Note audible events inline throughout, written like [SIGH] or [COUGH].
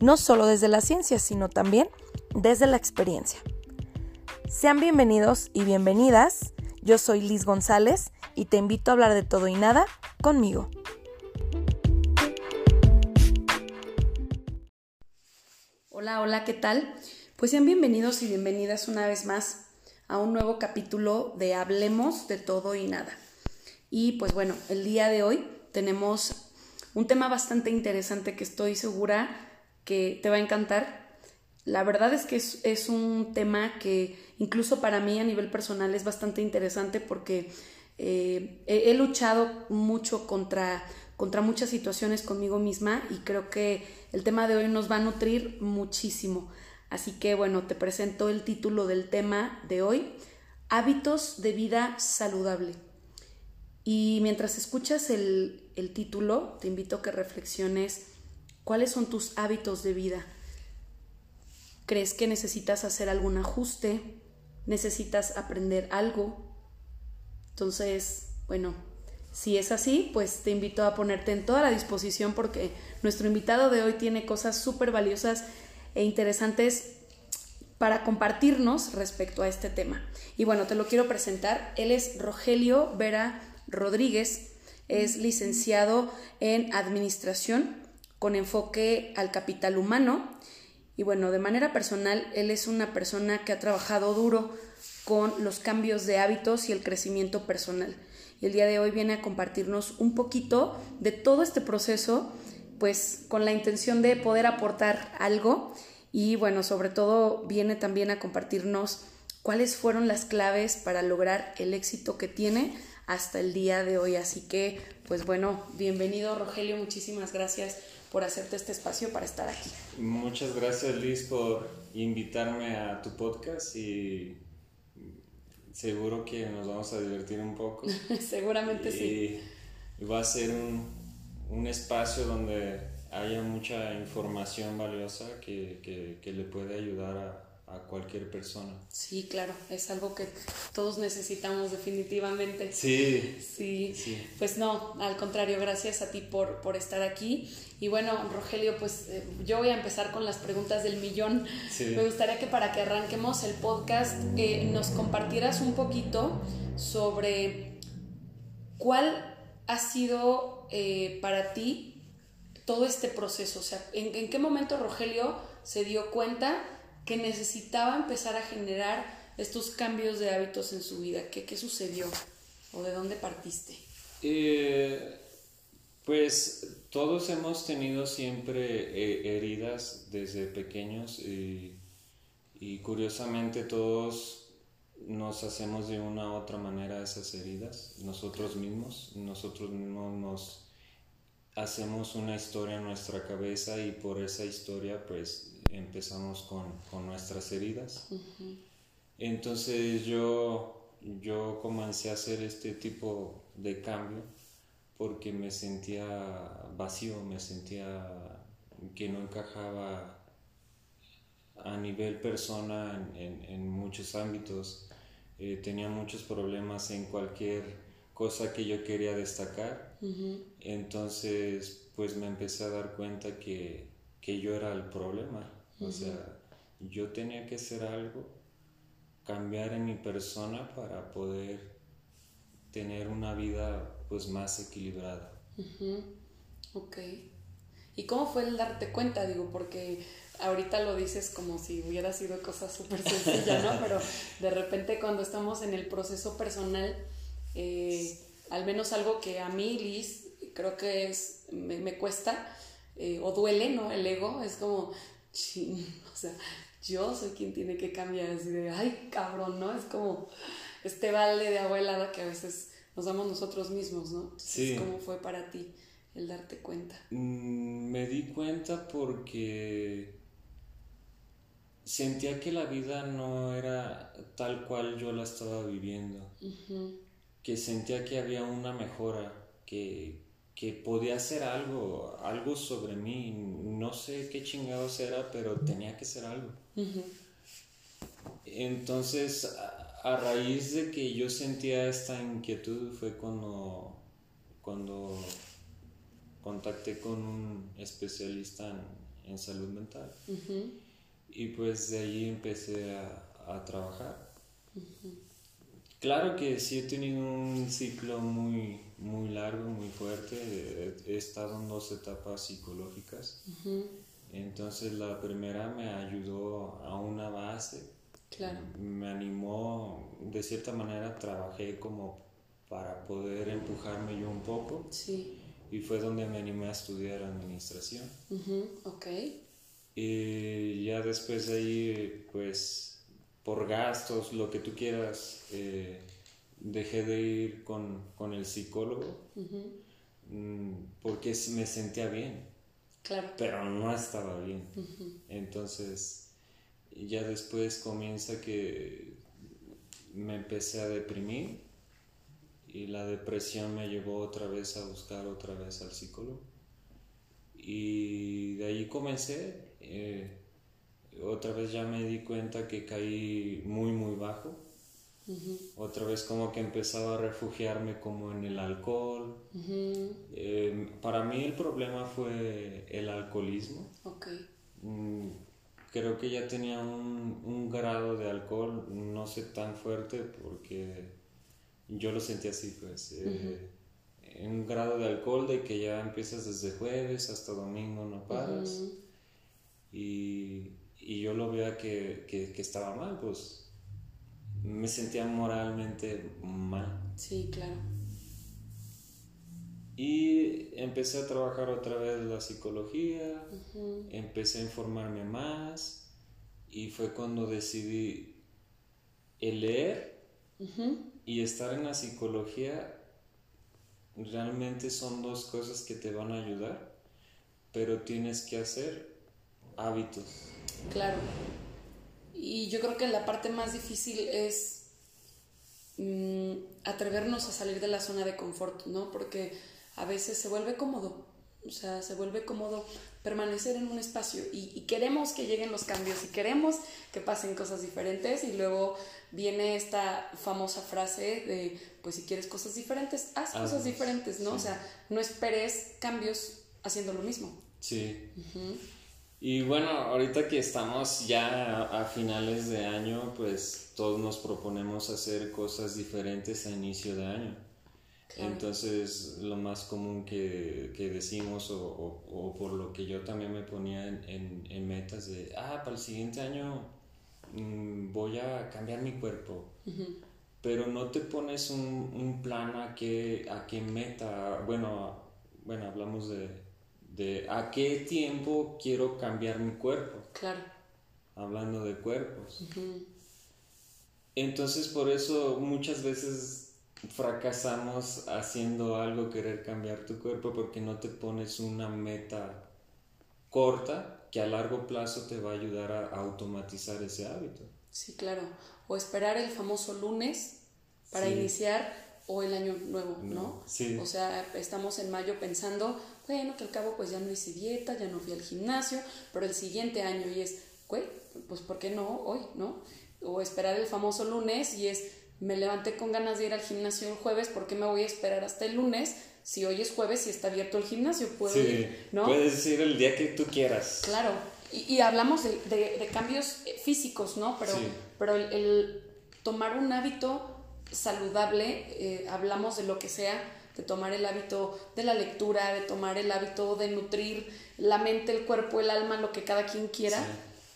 no solo desde la ciencia, sino también desde la experiencia. Sean bienvenidos y bienvenidas. Yo soy Liz González y te invito a hablar de todo y nada conmigo. Hola, hola, ¿qué tal? Pues sean bienvenidos y bienvenidas una vez más a un nuevo capítulo de Hablemos de todo y nada. Y pues bueno, el día de hoy tenemos un tema bastante interesante que estoy segura que te va a encantar. La verdad es que es, un tema que incluso para mí a nivel personal es bastante interesante porque eh, he, luchado mucho contra, contra muchas situaciones conmigo misma y creo que el tema de hoy nos va a nutrir muchísimo. Así que bueno, te presento el título del tema de hoy, hábitos de vida saludable. Y mientras escuchas el, el título, te invito a que reflexiones cuáles son tus hábitos de vida. ¿Crees que necesitas hacer algún ajuste? ¿Necesitas aprender algo? Entonces, bueno, si es así, pues te invito a ponerte en toda la disposición porque nuestro invitado de hoy tiene cosas súper valiosas e interesantes para compartirnos respecto a este tema. Y bueno, te lo quiero presentar. Él es Rogelio Vera Rodríguez, es licenciado en Administración con enfoque al capital humano. Y bueno, de manera personal, él es una persona que ha trabajado duro con los cambios de hábitos y el crecimiento personal. Y el día de hoy viene a compartirnos un poquito de todo este proceso pues con la intención de poder aportar algo y bueno, sobre todo viene también a compartirnos cuáles fueron las claves para lograr el éxito que tiene hasta el día de hoy. Así que, pues bueno, bienvenido Rogelio, muchísimas gracias por hacerte este espacio para estar aquí. Muchas gracias Liz por invitarme a tu podcast y seguro que nos vamos a divertir un poco. [LAUGHS] Seguramente sí. Y va a ser un, un espacio donde haya mucha información valiosa que, que, que le puede ayudar a, a, cualquier persona. Sí, claro, es algo que todos necesitamos definitivamente. Sí. Sí. sí. Pues no, al contrario, gracias a ti por, por estar aquí. Y bueno, Rogelio, pues eh, yo voy a empezar con las preguntas del millón. Sí. Me gustaría que para que arranquemos el podcast eh, nos compartieras un poquito sobre cuál ha sido eh, para ti todo este proceso? O sea, ¿en, qué momento Rogelio se dio cuenta que necesitaba empezar a generar estos cambios de hábitos en su vida? ¿Qué, qué sucedió? ¿O de dónde partiste? Eh, pues todos hemos tenido siempre eh, heridas desde pequeños y, y curiosamente todos nos hacemos de una u otra manera esas heridas, nosotros mismos, nosotros mismos nos hacemos una historia en nuestra cabeza y por esa historia pues empezamos con, con nuestras heridas. Entonces yo, yo comencé a hacer este tipo de cambio porque me sentía vacío, me sentía que no encajaba a nivel persona en, en muchos ámbitos eh, tenía muchos problemas en cualquier cosa que yo quería destacar. Entonces, pues me empecé a dar cuenta que, que yo era el problema. O sea, yo tenía que hacer algo, cambiar en mi persona para poder tener una vida pues más equilibrada. Ok. ¿Y cómo fue el darte cuenta? Digo, porque ahorita lo dices como si hubiera sido cosa súper sencilla, ¿no? [LAUGHS] Pero de repente cuando estamos en el proceso personal, eh, al menos algo que a mí, Liz, creo que es, me, cuesta eh, o duele, ¿no? El ego es como, [LAUGHS] o sea, yo soy quien tiene que cambiar, así de, ay, cabrón, ¿no? Es como este balde de abuelada que a veces nos damos nosotros mismos, ¿no? sí. ¿Cómo fue para ti el darte cuenta? Mm, me di cuenta porque sentía que la vida no era tal cual yo la estaba viviendo, que sentía que había una mejora, que, que podía hacer algo, algo sobre mí, no sé qué chingados era, pero tenía que ser algo. Entonces, a, raíz de que yo sentía esta inquietud fue cuando, cuando contacté con un especialista en, salud mental. Y pues de ahí empecé a, trabajar. Claro que sí he tenido un ciclo muy, muy largo, muy fuerte. He, estado en dos etapas psicológicas. Entonces la primera me ayudó a una base. Claro. Me animó, de cierta manera trabajé como para poder empujarme yo un poco. Sí. Y fue donde me animé a estudiar administración. Ok. Y ya después de ahí, pues, por gastos, lo que tú quieras, eh, dejé de ir con, con el psicólogo mm, porque me sentía bien. Claro. Pero no estaba bien. Entonces, ya después comienza que me empecé a deprimir y la depresión me llevó otra vez a buscar otra vez al psicólogo. Y de ahí comencé eh, otra vez ya me di cuenta que caí muy, muy bajo. Otra vez como que empezaba a refugiarme como en el alcohol. Eh, para mí el problema fue el alcoholismo. Mm, creo que ya tenía un, un, grado de alcohol, no sé tan fuerte porque yo lo sentí así, pues. Eh, un grado de alcohol de que ya empiezas desde jueves hasta domingo, no paras y, y yo lo veía que, que, que, estaba mal, pues me sentía moralmente mal. Sí, claro. Y empecé a trabajar otra vez la psicología, empecé a informarme más y fue cuando decidí el leer y estar en la psicología realmente son dos cosas que te van a ayudar, pero tienes que hacer hábitos. Claro. Y yo creo que la parte más difícil es mm, atrevernos a salir de la zona de confort, ¿no? Porque a veces se vuelve cómodo, o sea, se vuelve cómodo permanecer en un espacio y, y, queremos que lleguen los cambios y queremos que pasen cosas diferentes y luego viene esta famosa frase de, pues si quieres cosas diferentes, haz cosas diferentes, ¿no? O sea, no esperes cambios haciendo lo mismo. Sí. Y bueno, ahorita que estamos ya a, finales de año, pues todos nos proponemos hacer cosas diferentes a inicio de año. Entonces, lo más común que, que decimos o, o, por lo que yo también me ponía en, en, metas de, ah, para el siguiente año mm, voy a cambiar mi cuerpo. Pero no te pones un, un, plan a qué, a qué meta, bueno, bueno, hablamos de, de a qué tiempo quiero cambiar mi cuerpo. Claro. Hablando de cuerpos. Entonces por eso muchas veces fracasamos haciendo algo, querer cambiar tu cuerpo, porque no te pones una meta corta que a largo plazo te va a ayudar a automatizar ese hábito. Sí, claro. O esperar el famoso lunes para iniciar o el año nuevo, ¿no? Sí. O sea, estamos en mayo pensando, bueno, que al cabo pues ya no hice dieta, ya no fui al gimnasio, pero el siguiente año y es, güey, pues ¿por qué no hoy, no? O esperar el famoso lunes y es, me levanté con ganas de ir al gimnasio el jueves, ¿por qué me voy a esperar hasta el lunes? Si hoy es jueves y está abierto el gimnasio, puedo sí, ¿no? Puedes ir el día que tú quieras. Claro, y, hablamos de, de, cambios físicos, ¿no? Pero, pero el tomar un hábito saludable, eh, hablamos de lo que sea, de tomar el hábito de la lectura, de tomar el hábito de nutrir la mente, el cuerpo, el alma, lo que cada quien quiera.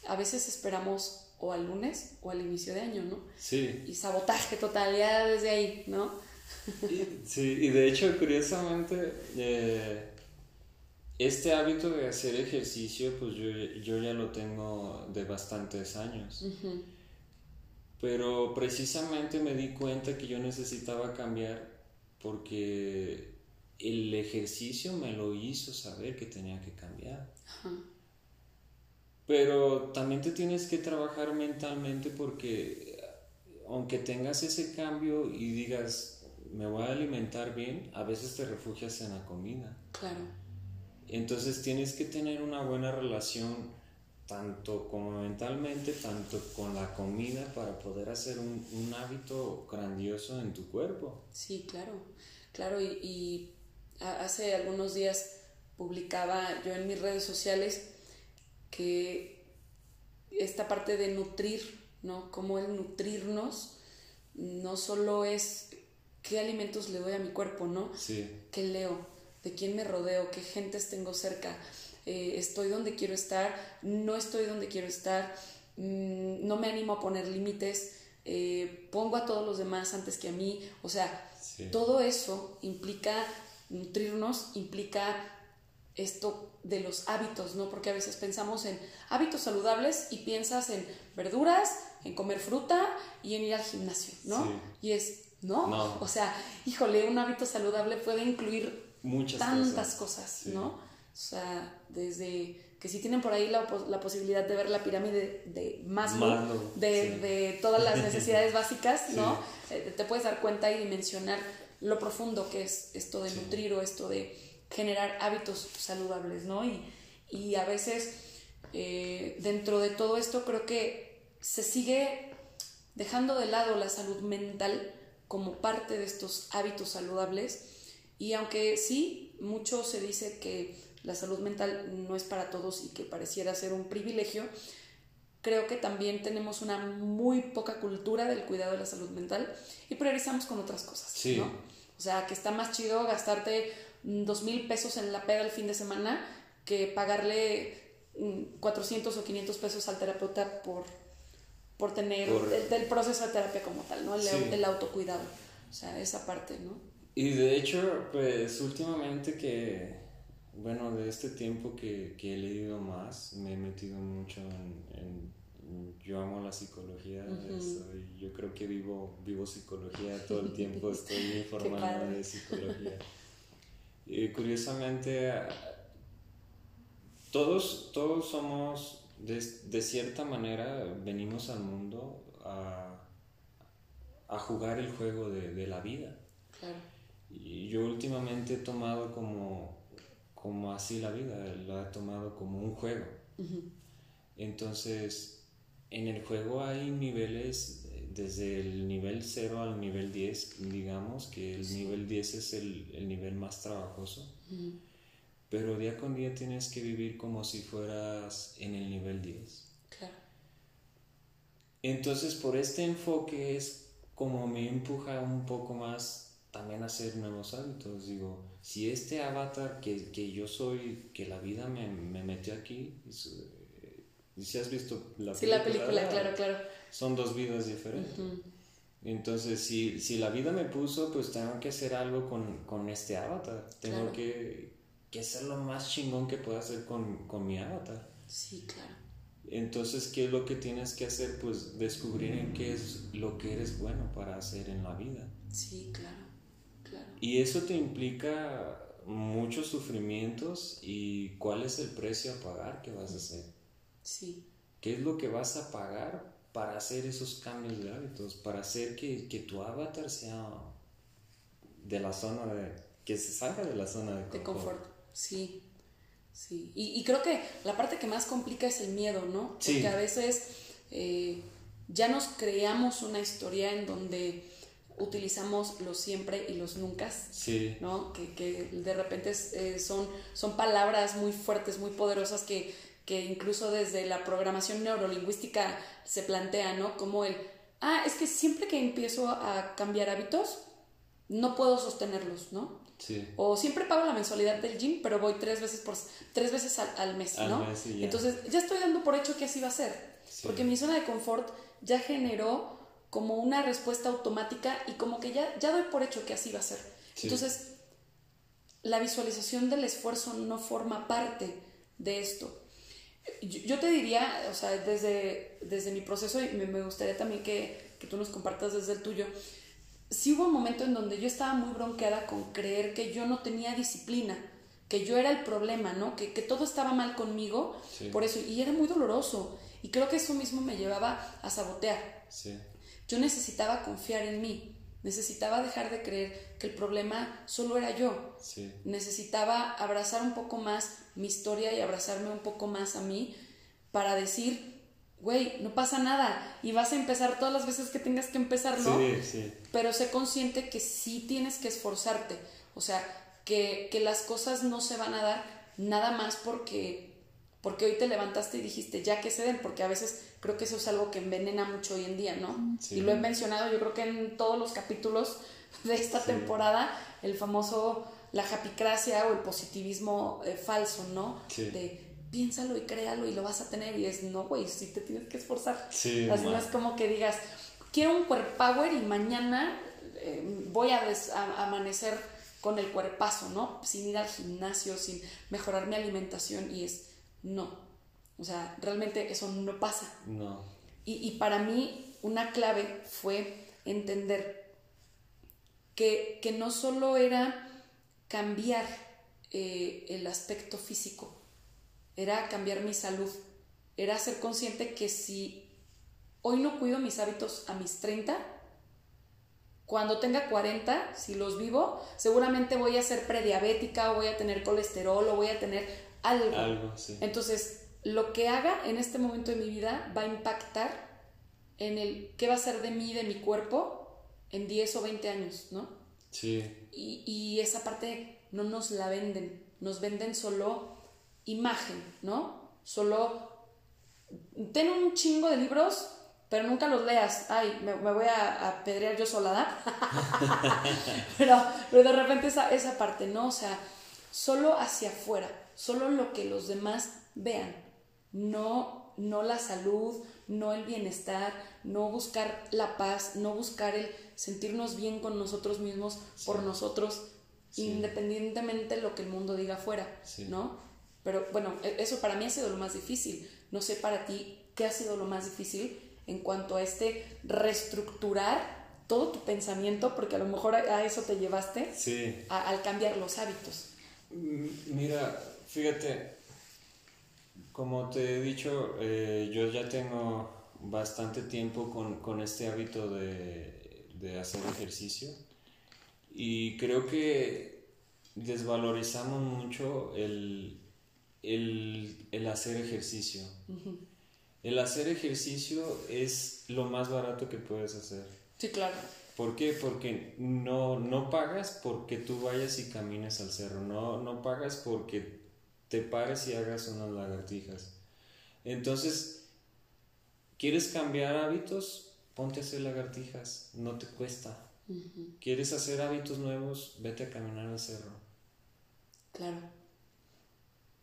A veces esperamos o al lunes o al inicio de año, ¿no? Sí. Y sabotaje total, ya desde ahí, ¿no? sí, y de hecho, curiosamente, eh, este hábito de hacer ejercicio, pues yo, yo, ya lo tengo de bastantes años. Pero precisamente me di cuenta que yo necesitaba cambiar porque el ejercicio me lo hizo saber que tenía que cambiar. Pero también te tienes que trabajar mentalmente porque aunque tengas ese cambio y digas, me voy a alimentar bien, a veces te refugias en la comida. Claro. Entonces tienes que tener una buena relación tanto como mentalmente, tanto con la comida para poder hacer un, un hábito grandioso en tu cuerpo. Sí, claro, claro. Y, y hace algunos días publicaba yo en mis redes sociales que esta parte de nutrir, ¿no? Como el nutrirnos no solo es qué alimentos le doy a mi cuerpo, ¿no? Sí. ¿Qué leo? ¿De quién me rodeo? ¿Qué gentes tengo cerca? Eh, ¿Estoy donde quiero estar? ¿No estoy donde quiero estar? Mm, ¿No me animo a poner límites? Eh, ¿Pongo a todos los demás antes que a mí? O sea, todo eso implica nutrirnos, implica esto de los hábitos, ¿no? Porque a veces pensamos en hábitos saludables y piensas en verduras, en comer fruta y en ir al gimnasio, ¿no? Y es, ¿no? O sea, híjole, un hábito saludable puede incluir Muchas tantas cosas, ¿no? O sea, desde que si tienen por ahí la, la posibilidad de ver la pirámide de Maslow, de, de, todas las [LAUGHS] necesidades básicas, ¿no? Eh, te puedes dar cuenta y dimensionar lo profundo que es esto de nutrir o esto de generar hábitos saludables, ¿no? Y, y a veces eh, dentro de todo esto creo que se sigue dejando de lado la salud mental como parte de estos hábitos saludables y aunque sí, mucho se dice que la salud mental no es para todos y que pareciera ser un privilegio, creo que también tenemos una muy poca cultura del cuidado de la salud mental y priorizamos con otras cosas, ¿no? O sea, que está más chido gastarte dos mil pesos en la peda el fin de semana que pagarle 400 mm, o 500 pesos al terapeuta por, por tener El, proceso de terapia como tal, ¿no? El, autocuidado. O sea, esa parte, ¿no? Y de hecho, pues últimamente que, bueno, de este tiempo que, que he leído más, me he metido mucho en, yo amo la psicología, yo creo que vivo, vivo psicología todo el tiempo, [LAUGHS] estoy informando de psicología. Y curiosamente, todos, todos somos, de, de, cierta manera, venimos al mundo a, a jugar el juego de, de la vida. Claro. Y yo últimamente he tomado como, como así la vida, lo he tomado como un juego. Entonces, en el juego hay niveles desde el nivel 0 al nivel 10, digamos que el nivel 10 es el, el, nivel más trabajoso, pero día con día tienes que vivir como si fueras en el nivel 10. Claro. Entonces, por este enfoque es como me empuja un poco más también a hacer nuevos hábitos. Digo, si este avatar que, que yo soy, que la vida me, me metió aquí, y si has visto la película. Sí, la película, claro, claro son dos vidas diferentes. Entonces, si, si, la vida me puso, pues tengo que hacer algo con, con este avatar. Tengo que, que hacer lo más chingón que pueda hacer con, con, mi avatar. Sí, claro. Entonces, ¿qué es lo que tienes que hacer? Pues descubrir en qué es lo que eres bueno para hacer en la vida. Sí, claro. Y eso te implica muchos sufrimientos y cuál es el precio a pagar que vas a hacer. Sí. ¿Qué es lo que vas a pagar para hacer esos cambios de hábitos, para hacer que, que tu avatar sea de la zona de, que se salga de la zona de confort. De confort, sí. Sí, y, y, creo que la parte que más complica es el miedo, ¿no? Porque a veces eh, ya nos creamos una historia en donde utilizamos los siempre y los nunca, sí. ¿no? Que, que de repente eh, son, son palabras muy fuertes, muy poderosas que que incluso desde la programación neurolingüística se plantea, ¿no? Como el, ah, es que siempre que empiezo a cambiar hábitos, no puedo sostenerlos, ¿no? Sí. O siempre pago la mensualidad del gym, pero voy tres veces, por, tres veces al, mes, ¿no? Entonces ya estoy dando por hecho que así va a ser, porque mi zona de confort ya generó como una respuesta automática y como que ya, ya doy por hecho que así va a ser. Entonces, la visualización del esfuerzo no forma parte de esto. Yo, te diría, o sea, desde, desde mi proceso, y me, gustaría también que, que, tú nos compartas desde el tuyo, sí hubo un momento en donde yo estaba muy bronqueada con creer que yo no tenía disciplina que yo era el problema, ¿no? Que, que todo estaba mal conmigo, por eso, y era muy doloroso. Y creo que eso mismo me llevaba a sabotear. Sí. Yo necesitaba confiar en mí, necesitaba dejar de creer que el problema solo era yo. Sí. Necesitaba abrazar un poco más mi historia y abrazarme un poco más a mí para decir, güey, no pasa nada y vas a empezar todas las veces que tengas que empezarlo, Sí, sí. pero sé consciente que sí tienes que esforzarte. O sea, que, que las cosas no se van a dar nada más porque, porque hoy te levantaste y dijiste ya que se den, porque a veces creo que eso es algo que envenena mucho hoy en día, ¿no? Sí. Y lo he mencionado yo creo que en todos los capítulos de esta temporada, el famoso la japicracia o el positivismo eh, falso, ¿no? Sí. De piénsalo y créalo y lo vas a tener y es, no, güey, sí te tienes que esforzar. Sí, Así no es como que digas, quiero un cuerp power y mañana eh, voy a, des- a- amanecer con el cuerpazo, ¿no? Sin ir al gimnasio, sin mejorar mi alimentación y es, no. O sea, realmente eso no pasa. No. Y, y para mí una clave fue entender que, que no solo era cambiar eh, el aspecto físico, era cambiar mi salud, era ser consciente que si hoy no cuido mis hábitos a mis 30, cuando tenga 40, si los vivo, seguramente voy a ser prediabética o voy a tener colesterol o voy a tener algo. Algo, sí. Entonces, lo que haga en este momento de mi vida va a impactar en el qué va a ser de mí, de mi cuerpo, en 10 o 20 años, ¿no? Sí. Y, y esa parte no nos la venden, nos venden solo imagen, ¿no? Solo ten un chingo de libros, pero nunca los leas. Ay, me, me voy a, a apedrear yo sola, [LAUGHS] pero, pero de repente esa, esa parte, ¿no? O sea, solo hacia afuera, solo lo que los demás vean, no, no la salud, no el bienestar, no buscar la paz, no buscar el sentirnos bien con nosotros mismos, por nosotros, Sí. independientemente de lo que el mundo diga afuera, Sí. ¿no? Pero bueno, e- eso para mí ha sido lo más difícil. No sé para ti qué ha sido lo más difícil en cuanto a este reestructurar todo tu pensamiento, porque a lo mejor a, eso te llevaste a- al cambiar los hábitos. Mm, Mira, fíjate, como te he dicho, eh, yo ya tengo bastante tiempo con, con este hábito de, de hacer ejercicio y creo que desvalorizamos mucho el, el, el hacer ejercicio. El hacer ejercicio es lo más barato que puedes hacer. Sí, claro. ¿Por qué? Porque no, no pagas porque tú vayas y camines al cerro, no, no pagas porque te pares y hagas unas lagartijas. Entonces, ¿quieres cambiar hábitos? Ponte a hacer lagartijas, no te cuesta. ¿Quieres hacer hábitos nuevos? Vete a caminar al cerro. Claro.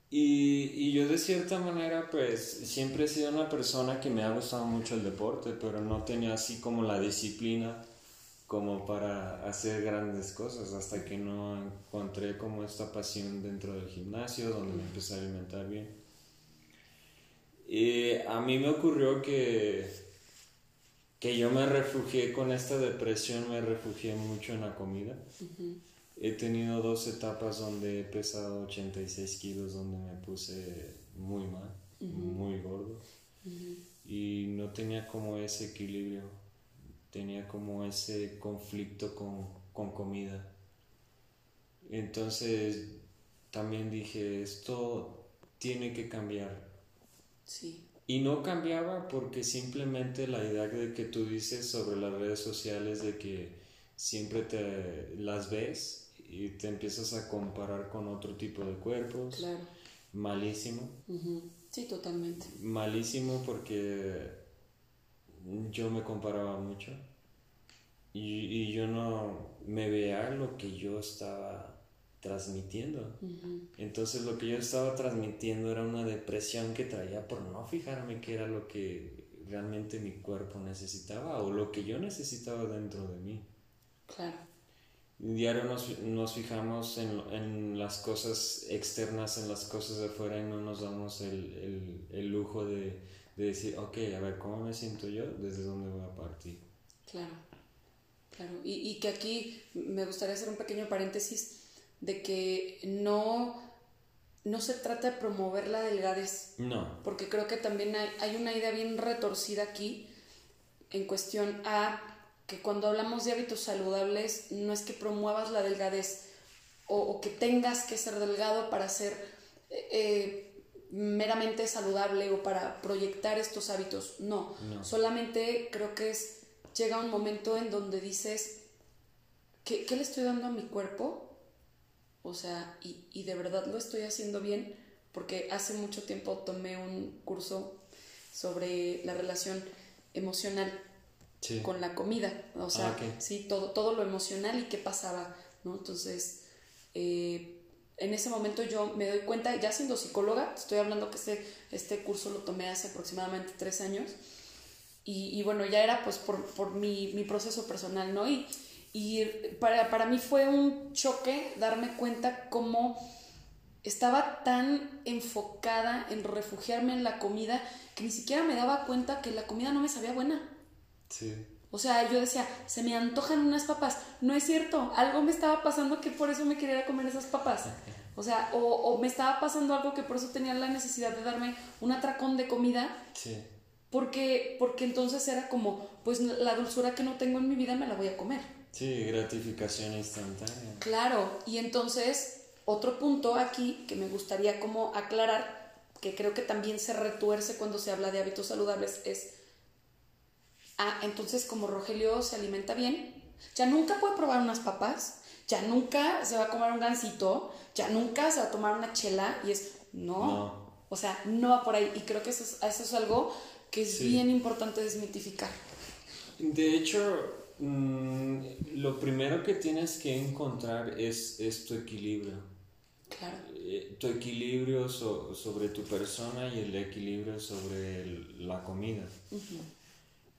Y, y yo de cierta manera, pues siempre he sido una persona que me ha gustado mucho el deporte, pero no tenía así como la disciplina como para hacer grandes cosas hasta que no encontré como esta pasión dentro del gimnasio donde me empecé a alimentar bien. Y a mí me ocurrió que, que yo me refugié con esta depresión, me refugié mucho en la comida. He tenido dos etapas donde he pesado 86 kilos, donde me puse muy mal, muy gordo. Y no tenía como ese equilibrio, tenía como ese conflicto con, con comida. Entonces también dije, esto tiene que cambiar. Sí. Y no cambiaba porque simplemente la idea de que tú dices sobre las redes sociales de que siempre te las ves y te empiezas a comparar con otro tipo de cuerpos. Claro. Malísimo. Sí, totalmente. Malísimo porque yo me comparaba mucho y, y yo no me veía lo que yo estaba transmitiendo. Entonces lo que yo estaba transmitiendo era una depresión que traía por no fijarme qué era lo que realmente mi cuerpo necesitaba o lo que yo necesitaba dentro de mí. Claro. Diario nos, nos fijamos en, en las cosas externas, en las cosas de afuera y no nos damos el, el, el lujo de, de decir, ok, a ver, ¿cómo me siento yo? ¿Desde dónde voy a partir? Claro, claro. Y, y que aquí me gustaría hacer un pequeño paréntesis de que no no se trata de promover la delgadez. No. Porque creo que también hay, hay una idea bien retorcida aquí en cuestión a que cuando hablamos de hábitos saludables no es que promuevas la delgadez o, o que tengas que ser delgado para ser eh, eh, meramente saludable o para proyectar estos hábitos. No. No. solamente creo que es llega un momento en donde dices, ¿qué, qué le estoy dando a mi cuerpo? O sea, y, y de verdad lo estoy haciendo bien, porque hace mucho tiempo tomé un curso sobre la relación emocional Sí. con la comida, o sea, Ah, sí, todo, todo lo emocional y qué pasaba, ¿no? Entonces, eh, en ese momento yo me doy cuenta, ya siendo psicóloga, estoy hablando que este, este curso lo tomé hace aproximadamente tres años, y, bueno, ya era pues por, por mi, mi proceso personal, ¿no? Y, y para, para mí fue un choque darme cuenta cómo estaba tan enfocada en refugiarme en la comida que ni siquiera me daba cuenta que la comida no me sabía buena. Sí. O sea, yo decía, se me antojan unas papas. No es cierto, algo me estaba pasando que por eso me quería comer esas papas. O sea, o, o me estaba pasando algo que por eso tenía la necesidad de darme un atracón de comida, Sí. porque, porque entonces era como, pues la dulzura que no tengo en mi vida me la voy a comer. Sí, gratificación instantánea. Claro, y entonces otro punto aquí que me gustaría como aclarar, que creo que también se retuerce cuando se habla de hábitos saludables, es, ah, entonces como Rogelio se alimenta bien, ya nunca puede probar unas papas, ya nunca se va a comer un gansito, ya nunca se va a tomar una chela, y es, no, No. o sea, no va por ahí, y creo que eso es, eso es algo que es Sí. bien importante desmitificar. De hecho, mm, lo primero que tienes que encontrar es, es tu equilibrio. Claro, Eh, tu equilibrio so- sobre tu persona y el equilibrio sobre el- la comida.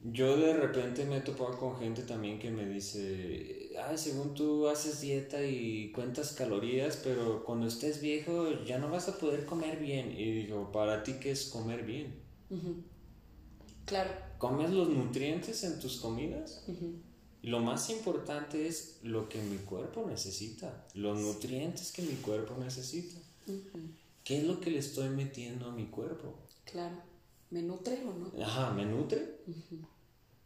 Yo de repente me he topado con gente también que me dice, ay, según tú haces dieta y cuentas calorías, pero cuando estés viejo ya no vas a poder comer bien. Y digo, ¿para ti qué es comer bien? claro. ¿Comes los nutrientes en tus comidas? Lo más importante es lo que mi cuerpo necesita, los nutrientes que mi cuerpo necesita. ¿Qué es lo que le estoy metiendo a mi cuerpo? Claro. ¿Me nutre o no? Ajá, ¿me nutre?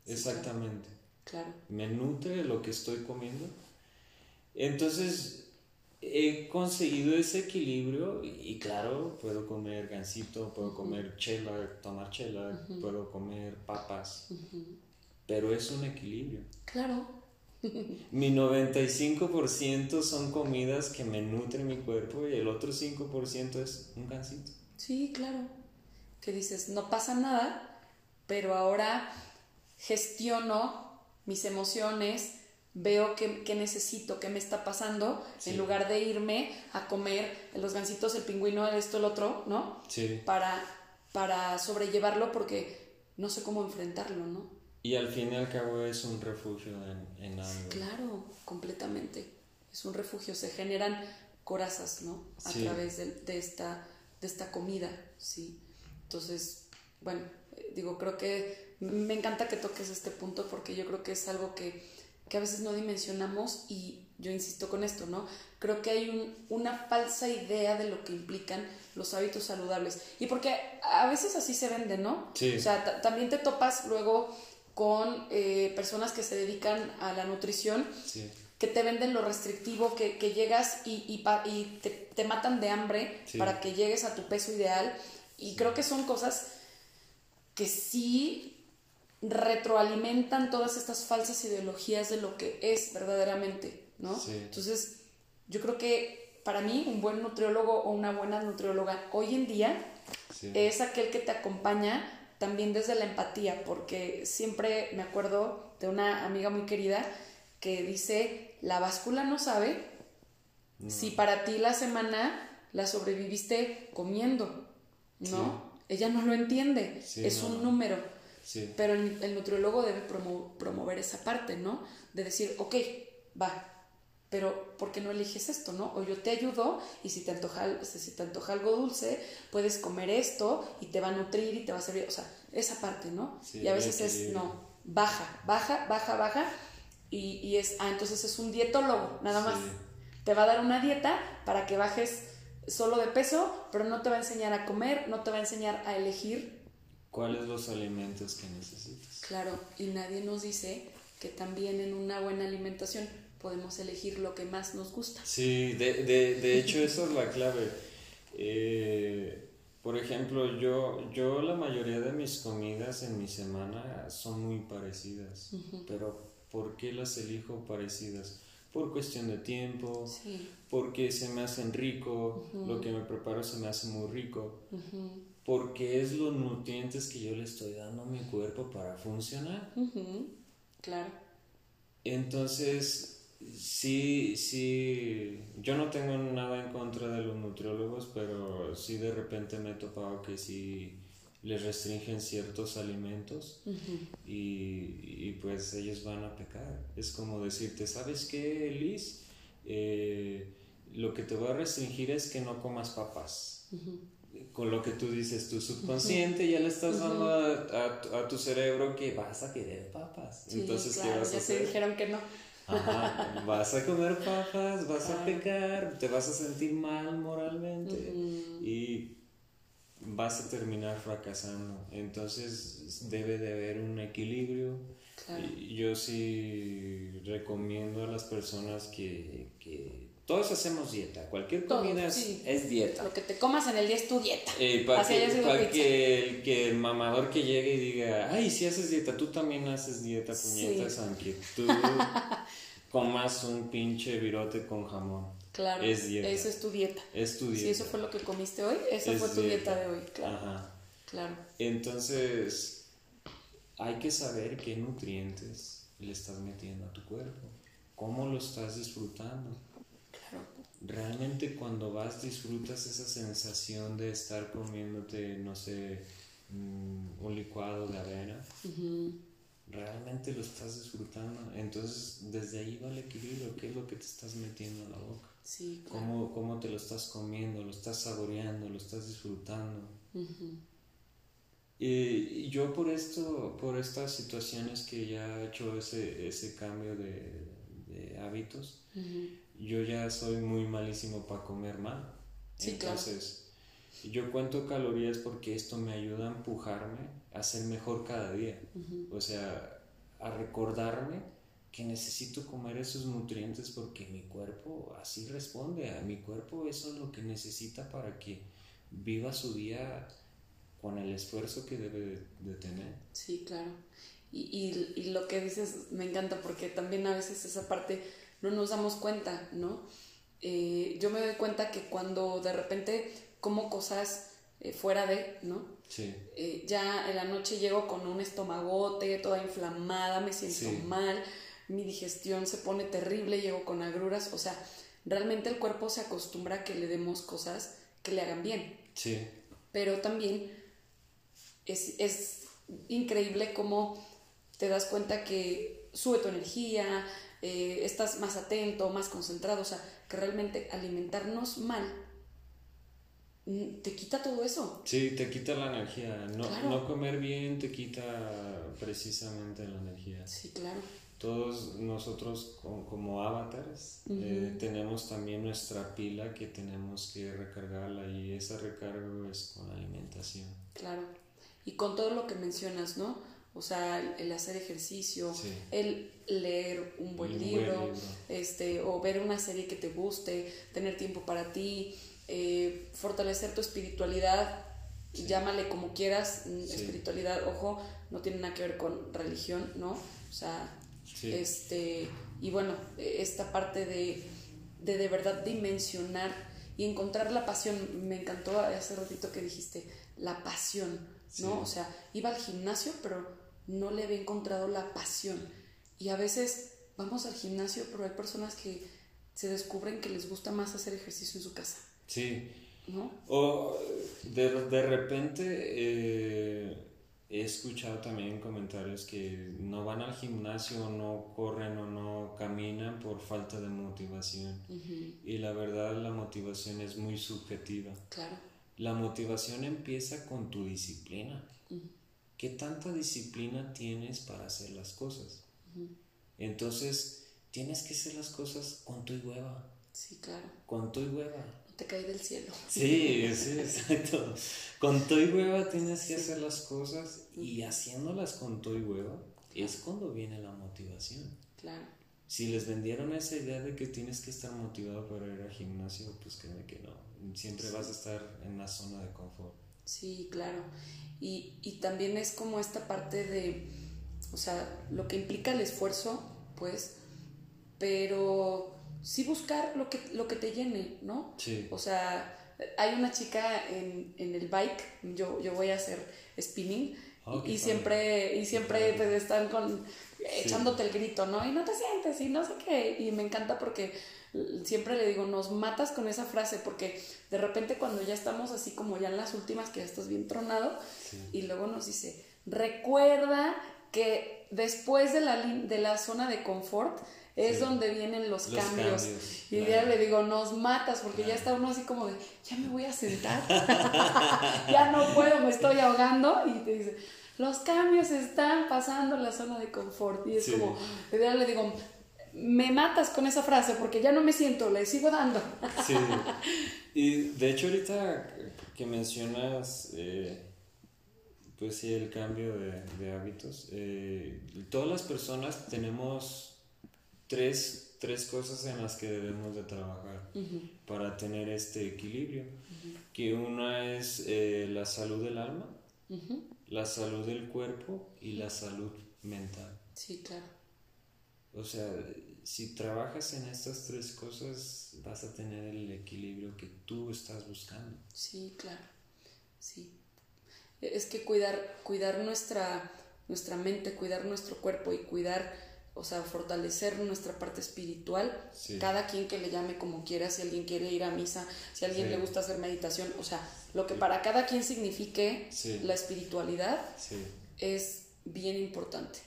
Exactamente. Claro. ¿Me nutre lo que estoy comiendo? Entonces, he conseguido ese equilibrio y claro, puedo comer gansito, puedo comer chela, tomar chela, puedo comer papas, pero es un equilibrio. Claro. [LAUGHS] Mi 95% son comidas que me nutren mi cuerpo y el otro 5% es un gansito. Sí, claro. Que dices, no pasa nada, pero ahora gestiono mis emociones, veo qué, qué necesito, qué me está pasando, Sí. en lugar de irme a comer los gansitos, el pingüino, esto, el otro, ¿no? Sí. Para, para sobrellevarlo porque no sé cómo enfrentarlo, ¿no? Y al fin y al cabo es un refugio en, en algo. Claro, completamente. Es un refugio, se generan corazas, ¿no? A Sí. través de, de esta, de esta comida, sí. Entonces, bueno, eh, digo, creo que me encanta que toques este punto porque yo creo que es algo que, que a veces no dimensionamos y yo insisto con esto, ¿no? Creo que hay un- una falsa idea de lo que implican los hábitos saludables. Y porque a veces así se vende, ¿no? Sí. O sea, ta- también te topas luego con eh, personas que se dedican a la nutrición Sí. que te venden lo restrictivo, que, que llegas y, y, pa- y te, te matan de hambre Sí. para que llegues a tu peso ideal. Y creo que son cosas que sí retroalimentan todas estas falsas ideologías de lo que es verdaderamente, ¿no? Sí. Entonces, yo creo que para mí un buen nutriólogo o una buena nutrióloga hoy en día Sí. es aquel que te acompaña también desde la empatía, porque siempre me acuerdo de una amiga muy querida que dice, la báscula no sabe si para ti la semana la sobreviviste comiendo, ¿no? Ella no lo entiende, Sí, es no. un número, Sí. pero el, el nutriólogo debe promo- promover esa parte, ¿no? De decir, ok, va, pero ¿por qué no eliges esto, no? O yo te ayudo y si te antoja, si te antoja algo dulce, puedes comer esto y te va a nutrir y te va a servir, o sea, esa parte, ¿no? Y a veces es, no, baja, baja, baja, baja y, y es, ah, entonces es un dietólogo, nada más. Te va a dar una dieta para que bajes solo de peso, pero no te va a enseñar a comer, no te va a enseñar a elegir. ¿Cuáles los alimentos que necesitas? Claro, y nadie nos dice que también en una buena alimentación podemos elegir lo que más nos gusta. Sí, de, de, de hecho [LAUGHS] eso es la clave. Eh, por ejemplo, yo, yo la mayoría de mis comidas en mi semana son muy parecidas, pero ¿por qué las elijo parecidas? Por cuestión de tiempo, porque se me hacen rico, lo que me preparo se me hace muy rico, porque es los nutrientes que yo le estoy dando a mi cuerpo para funcionar. Claro. Entonces, Sí, sí, yo no tengo nada en contra de los nutriólogos, pero sí de repente me he topado que sí les restringen ciertos alimentos y, pues ellos van a pecar. Es como decirte, ¿sabes qué, Liz? Eh, lo que te voy a restringir es que no comas papas. Con lo que tú dices, tu subconsciente ya le estás dando a, tu cerebro que vas a querer papas. Entonces, ¿qué vas a hacer? Ya dijeron que no. Ajá, vas a comer papas, vas a pecar, te vas a sentir mal moralmente y vas a terminar fracasando. Entonces debe de haber un equilibrio. Y yo sí recomiendo a las personas que, que todos hacemos dieta, cualquier comida es, dieta. Lo que te comas en el día es tu dieta. Eh, para que, que, que, el mamador que llegue y diga, ay, si haces dieta, tú también haces dieta, puñetas, aunque tú [LAUGHS] comas un pinche virote con jamón. Claro, es dieta. Es tu dieta. Es tu dieta. Si eso fue lo que comiste hoy, esa fue tu dieta. de hoy, claro. Ajá. Claro. Entonces, hay que saber qué nutrientes le estás metiendo a tu cuerpo, cómo lo estás disfrutando realmente cuando vas disfrutas esa sensación de estar comiéndote, no sé, mm, un licuado de avena. Realmente lo estás disfrutando. Entonces, desde ahí va el equilibrio. ¿Qué es lo que te estás metiendo en la boca? Sí, ¿Cómo, ¿Cómo, te lo estás comiendo? ¿Lo estás saboreando? ¿Lo estás disfrutando? y, yo por esto, por estas situaciones que ya he hecho ese, ese cambio de, de hábitos, yo ya soy muy malísimo para comer mal. Entonces, yo cuento calorías porque esto me ayuda a empujarme a ser mejor cada día. O sea, a recordarme que necesito comer esos nutrientes porque mi cuerpo así responde. A mi cuerpo eso es lo que necesita para que viva su día con el esfuerzo que debe de, tener. Sí, claro. Y, y, lo que dices me encanta porque también a veces esa parte no nos damos cuenta, ¿no? Eh, yo me doy cuenta que cuando de repente como cosas eh, fuera de, ¿no? Sí. Eh, ya en la noche llego con un estomagote, toda inflamada, me siento mal, mi digestión se pone terrible, llego con agruras, o sea, realmente el cuerpo se acostumbra a que le demos cosas que le hagan bien. Sí. Pero también es, es increíble cómo te das cuenta que sube tu energía, eh, estás más atento, más concentrado, o sea, que realmente alimentarnos mal te quita todo eso. Sí, te quita la energía. No, no comer bien te quita precisamente la energía. Sí, claro. Todos nosotros como, avatars eh, tenemos también nuestra pila que tenemos que recargarla y esa recarga es con alimentación. Claro. Y con todo lo que mencionas, ¿no? O sea, el, hacer ejercicio, el leer un buen, libro, este, o ver una serie que te guste, tener tiempo para ti, eh, fortalecer tu espiritualidad, llámale como quieras, mm, espiritualidad, ojo, no tiene nada que ver con religión, ¿no? O sea, este, y bueno, esta parte de, de de verdad dimensionar y encontrar la pasión, me encantó hace ratito que dijiste, la pasión, ¿no? O sea, iba al gimnasio, pero no le había encontrado la pasión. Y a veces vamos al gimnasio, pero hay personas que se descubren que les gusta más hacer ejercicio en su casa. Sí. ¿No? O de, de repente eh, he escuchado también comentarios que no van al gimnasio, no corren o no caminan por falta de motivación. Y la verdad la motivación es muy subjetiva. Claro. La motivación empieza con tu disciplina. ¿Qué tanta disciplina tienes para hacer las cosas? Entonces, tienes que hacer las cosas con tu y hueva. Sí, claro. Con tu y hueva. Te cae del cielo. Sí, sí, exacto. Con y hueva tienes que hacer las cosas y haciéndolas con todo y hueva es cuando viene la motivación. Claro. Si les vendieron esa idea de que tienes que estar motivado para ir al gimnasio, pues créeme que no. Siempre vas a estar en la zona de confort. Sí, claro. Y, y también es como esta parte de, o sea, lo que implica el esfuerzo, pues, pero sí buscar lo que, lo que te llene, ¿no? Sí. O sea, hay una chica en, en el bike, yo, yo voy a hacer spinning, Oh, qué y siempre, y siempre pues, están con echándote el grito, ¿no? Y no te sientes, y no sé qué. Y me encanta porque siempre le digo, nos matas con esa frase, porque de repente cuando ya estamos así como ya en las últimas, que ya estás bien tronado, Sí. y luego nos dice, recuerda que después de la, de la zona de confort es Sí. donde vienen los, Los cambios. cambios, Y claro. ya le digo, nos matas, porque ya está uno así como de, ya me voy a sentar, [LAUGHS] [LAUGHS] ya no puedo, me estoy ahogando, y te dice, los cambios están pasando la zona de confort. Y es Sí. como, y ya le digo, me matas con esa frase, porque ya no me siento, le sigo dando. Sí. [LAUGHS] Y de hecho ahorita que mencionas, eh, pues sí, el cambio de, de hábitos, eh, todas las personas tenemos tres, tres cosas en las que debemos de trabajar para tener este equilibrio. Que una es eh, la salud del alma, la salud del cuerpo y la salud mental. Sí, claro. O sea, si trabajas en estas tres cosas, vas a tener el equilibrio que tú estás buscando. Sí, claro. Sí. Es que cuidar, cuidar nuestra, nuestra mente, cuidar nuestro cuerpo y cuidar, o sea, fortalecer nuestra parte espiritual, Sí. cada quien que le llame como quiera, si alguien quiere ir a misa, si a alguien Sí. le gusta hacer meditación, o sea, lo que para cada quien signifique Sí. la espiritualidad es bien importante.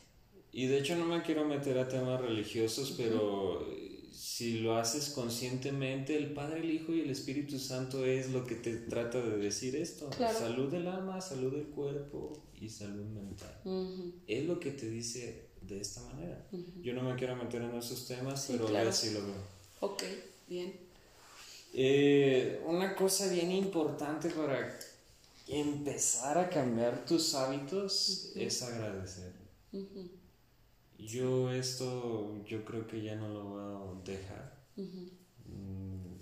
Y de hecho no me quiero meter a temas religiosos, pero eh, si lo haces conscientemente, el Padre, el Hijo y el Espíritu Santo es lo que te trata de decir esto. Claro. Salud del alma, salud del cuerpo y salud mental. Ujú. Es lo que te dice de esta manera. Yo no me quiero meter en esos temas, Sí, pero claro. lo veo. Ok, bien. Eh, una cosa bien importante para empezar a cambiar tus hábitos es agradecer. Ujú, Yo esto, yo creo que ya no lo voy a dejar. Mm,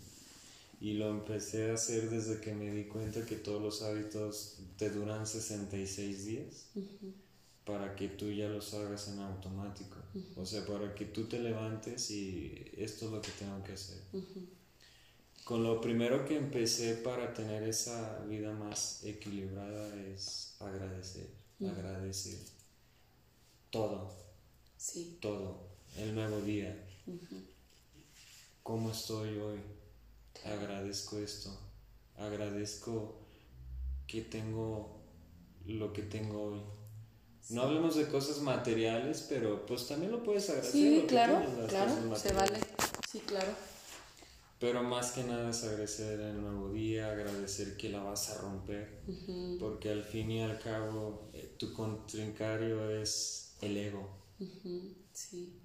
Y lo empecé a hacer desde que me di cuenta que todos los hábitos te duran 66 días para que tú ya los hagas en automático. O sea, para que tú te levantes y esto es lo que tengo que hacer. Con lo primero que empecé para tener esa vida más equilibrada es agradecer, agradecer todo, Sí. todo, el nuevo día. ¿Cómo estoy hoy? Agradezco esto, agradezco que tengo lo que tengo hoy. No hablemos de cosas materiales, pero pues también lo puedes agradecer. Sí, lo que claro, claro, cosas se vale. Sí, claro. Pero más que nada es agradecer el nuevo día, agradecer que la vas a romper, porque al fin y al cabo eh, tu contrincario es el ego. Sí.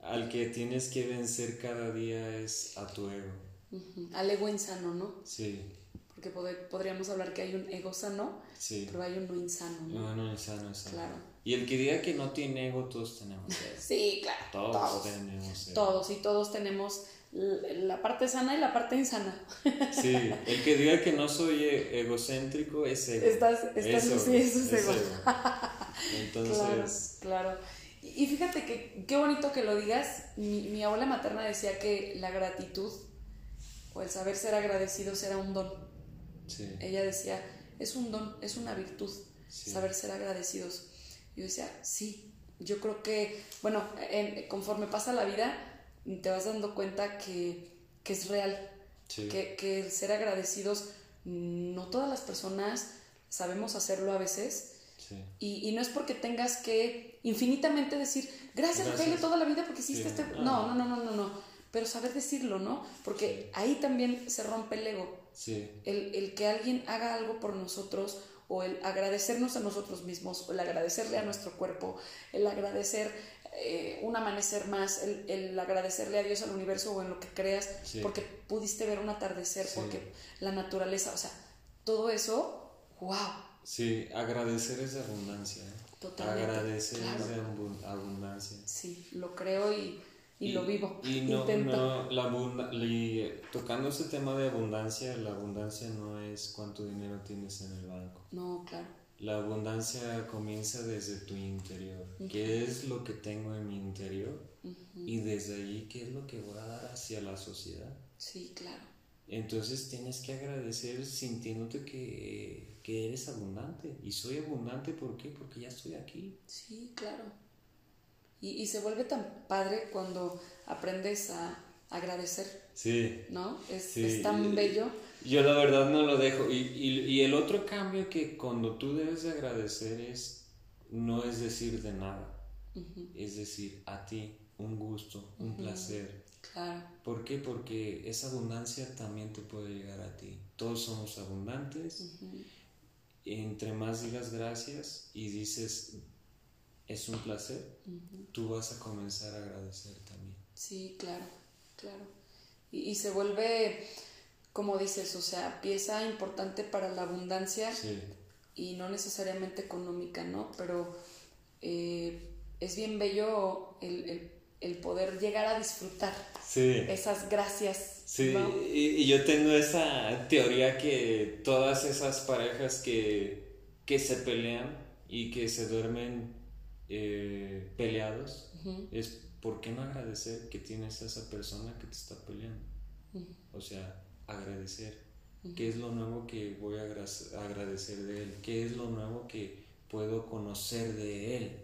Al que tienes que vencer cada día es a tu ego. Al ego insano, ¿no? Sí, Pod- podríamos hablar que hay un ego sano, sí. pero hay uno insano, ¿no? No, no, insano, insano. Claro. Y el que diga que no tiene ego, todos tenemos ego. [LAUGHS] Sí, claro. Todos, Todos. tenemos ego. Todos y todos tenemos la parte sana y la parte insana. [LAUGHS] Sí, el que diga que no soy e- egocéntrico es ego. Estás- estás- Eso, sí, eso es ego. [LAUGHS] Entonces, Claro, claro. Y y fíjate que qué bonito que lo digas. Mi, mi abuela materna decía que la gratitud o el saber ser agradecidos era un don. Sí, Ella decía, es un don, es una virtud, Sí. saber ser agradecidos. Yo decía, sí, yo creo que, bueno, en- conforme pasa la vida, te vas dando cuenta que, que es real, sí, que, que el ser agradecidos, no todas las personas sabemos hacerlo a veces. sí. Y, y no es porque tengas que infinitamente decir, gracias. Rogelio, toda la vida porque hiciste Sí, este... no. No, no, no, no, no, no. Pero saber decirlo, ¿no? Porque ahí también se rompe el ego. Sí. El, el que alguien haga algo por nosotros o el agradecernos a nosotros mismos, o el agradecerle a nuestro cuerpo, el agradecer eh, un amanecer más, el, el, agradecerle a Dios, al universo o en lo que creas, Sí. porque pudiste ver un atardecer, Sí. porque la naturaleza, o sea, todo eso, wow, Sí, agradecer es de abundancia. ¿eh? Totalmente, Agradecer claro. es de abu- abundancia. sí, lo creo y, y, lo vivo. Y no, Intento. no, la abunda- tocando ese tema de abundancia, la abundancia no es cuánto dinero tienes en el banco. No, claro. La abundancia comienza desde tu interior. ¿Qué es lo que tengo en mi interior? Y desde allí, ¿qué es lo que voy a dar hacia la sociedad? Sí, claro. Entonces tienes que agradecer sintiéndote que, que eres abundante. Y soy abundante, ¿por qué? Porque ya estoy aquí. Sí, claro. Y, y se vuelve tan padre cuando aprendes a agradecer, Sí. ¿no? Es, Sí. es tan bello. Yo la verdad no lo dejo. Y, y, y el otro cambio que cuando tú debes de agradecer es, no es decir de nada, es decir a ti un gusto, un placer. Claro. ¿Por qué? Porque esa abundancia también te puede llegar a ti. Todos somos abundantes. Entre más digas gracias y dices es un placer, tú vas a comenzar a agradecer también. Sí, claro, claro. Y, y se vuelve, como dices, o sea, pieza importante para la abundancia Sí, y no necesariamente económica, ¿no? Pero eh, es bien bello el, el- el poder llegar a disfrutar sí. esas gracias. Sí, ¿no? y, y yo tengo esa teoría que todas esas parejas que, que se pelean y que se duermen eh, peleados, es ¿por qué no agradecer que tienes a esa persona que te está peleando? O sea, agradecer. ¿Qué es lo nuevo que voy a agra- agradecer de él? ¿Qué es lo nuevo que puedo conocer de él?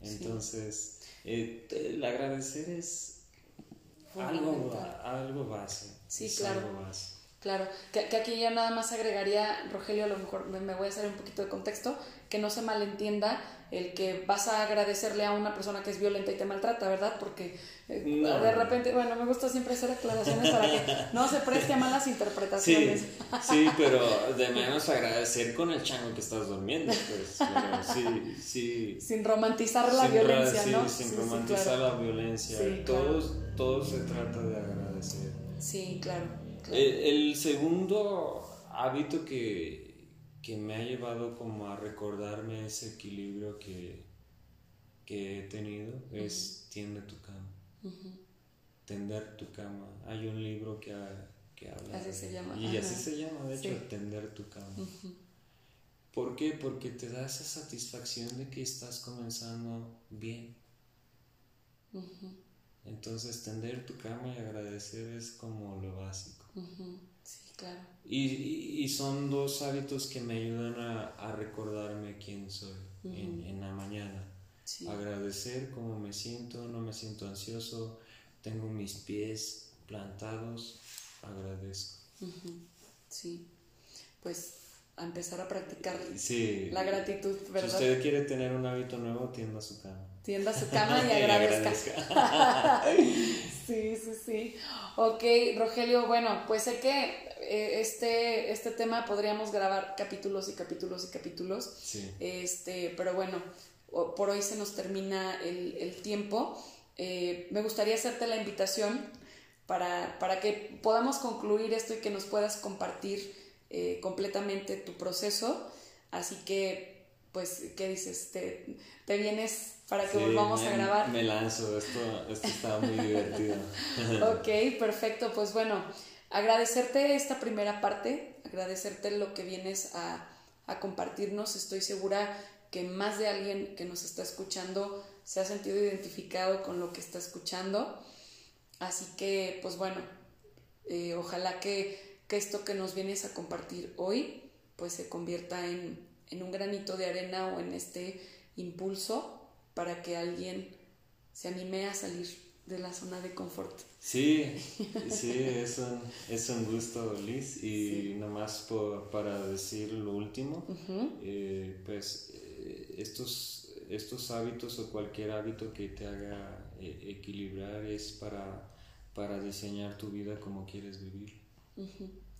Entonces, eh, el agradecer es algo, algo base. Sí, es claro. algo base. Claro, que, que aquí ya nada más agregaría, Rogelio, a lo mejor me, me voy a hacer un poquito de contexto, que no se malentienda el que vas a agradecerle a una persona que es violenta y te maltrata, ¿verdad? Porque eh, No. de repente, bueno, me gusta siempre hacer aclaraciones para que no se preste a malas interpretaciones. Sí, sí, pero de menos agradecer con el chango que estás durmiendo. Pues, sí, sí. Sin romantizar la sin violencia, sí, ¿no? Sin Sí, sí, romantizar claro. la violencia. Sí, todo, todo se trata de agradecer. Sí, claro. Claro. El, el segundo hábito que, que me ha llevado como a recordarme ese equilibrio que, que he tenido es tiende tu cama. Tender tu cama. Hay un libro que, ha- que habla Así de- se llama, Y así se llama, de hecho, tender tu cama. ¿Por qué? Porque te da esa satisfacción de que estás comenzando bien. Entonces, tender tu cama y agradecer es como lo básico. Ujú, Sí, claro. Y, y- son dos hábitos que me ayudan a, a recordarme quién soy en, en la mañana. Sí. Agradecer cómo me siento, no me siento ansioso, tengo mis pies plantados, agradezco. Ujú, Sí. Pues a empezar a practicar Sí, la gratitud, si ¿verdad? usted quiere tener un hábito nuevo, tienda su cama. Tienda su [LAUGHS] cama y agradezca. [LAUGHS] sí, sí, sí. Ok, Rogelio, bueno, pues sé que eh, este, este tema podríamos grabar capítulos y capítulos y capítulos. Sí. Este, pero bueno, por hoy se nos termina el, el tiempo. Eh, me gustaría hacerte la invitación para, para que podamos concluir esto y que nos puedas compartir eh, completamente tu proceso. Así que, pues, ¿qué dices? ¿Te, te vienes para que Sí, volvamos a grabar? Me lanzo, esto, esto está muy divertido. [LAUGHS] [LAUGHS] Ok, perfecto. Pues bueno, agradecerte esta primera parte, agradecerte lo que vienes a, a compartirnos. Estoy segura que más de alguien que nos está escuchando se ha sentido identificado con lo que está escuchando. Así que, pues bueno, eh, ojalá que, que esto que nos vienes a compartir hoy, pues se convierta en, en un granito de arena o en este impulso para que alguien se anime a salir de la zona de confort. Sí, sí, es un, es un gusto, Liz. Y nomás por- para decir lo último, eh, pues eh, estos, estos hábitos o cualquier hábito que te haga eh, equilibrar es para, para diseñar tu vida como quieres vivir.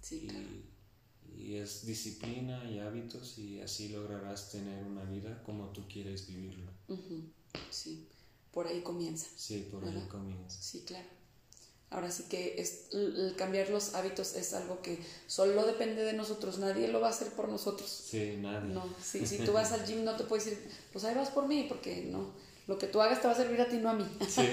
Sí, y, y es disciplina y hábitos y así lograrás tener una vida como tú quieres Ujú, Sí, por ahí comienza. Sí, por ahí comienza. Sí, claro. Ahora sí que es, el cambiar los hábitos es algo que solo depende de nosotros, nadie lo va a hacer por nosotros. Sí, nadie. No, si, si [LAUGHS] tú vas al gym no te puedes decir, pues ahí vas por mí, porque no, lo que tú hagas te va a servir a ti, no a mí. Sí.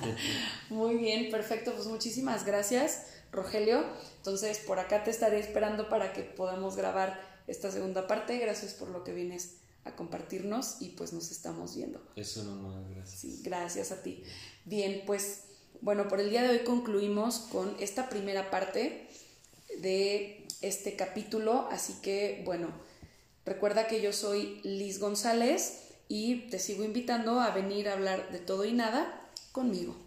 [LAUGHS] Muy bien, perfecto, pues muchísimas gracias, Rogelio. Entonces, por acá te estaré esperando para que podamos grabar esta segunda parte. Gracias por lo que vienes a compartirnos y pues nos estamos viendo. Es un honor, gracias. Sí, gracias a ti. Bien, pues bueno, por el día de hoy concluimos con esta primera parte de este capítulo, así que bueno, recuerda que yo soy Liz González y te sigo invitando a venir a hablar de todo y nada conmigo.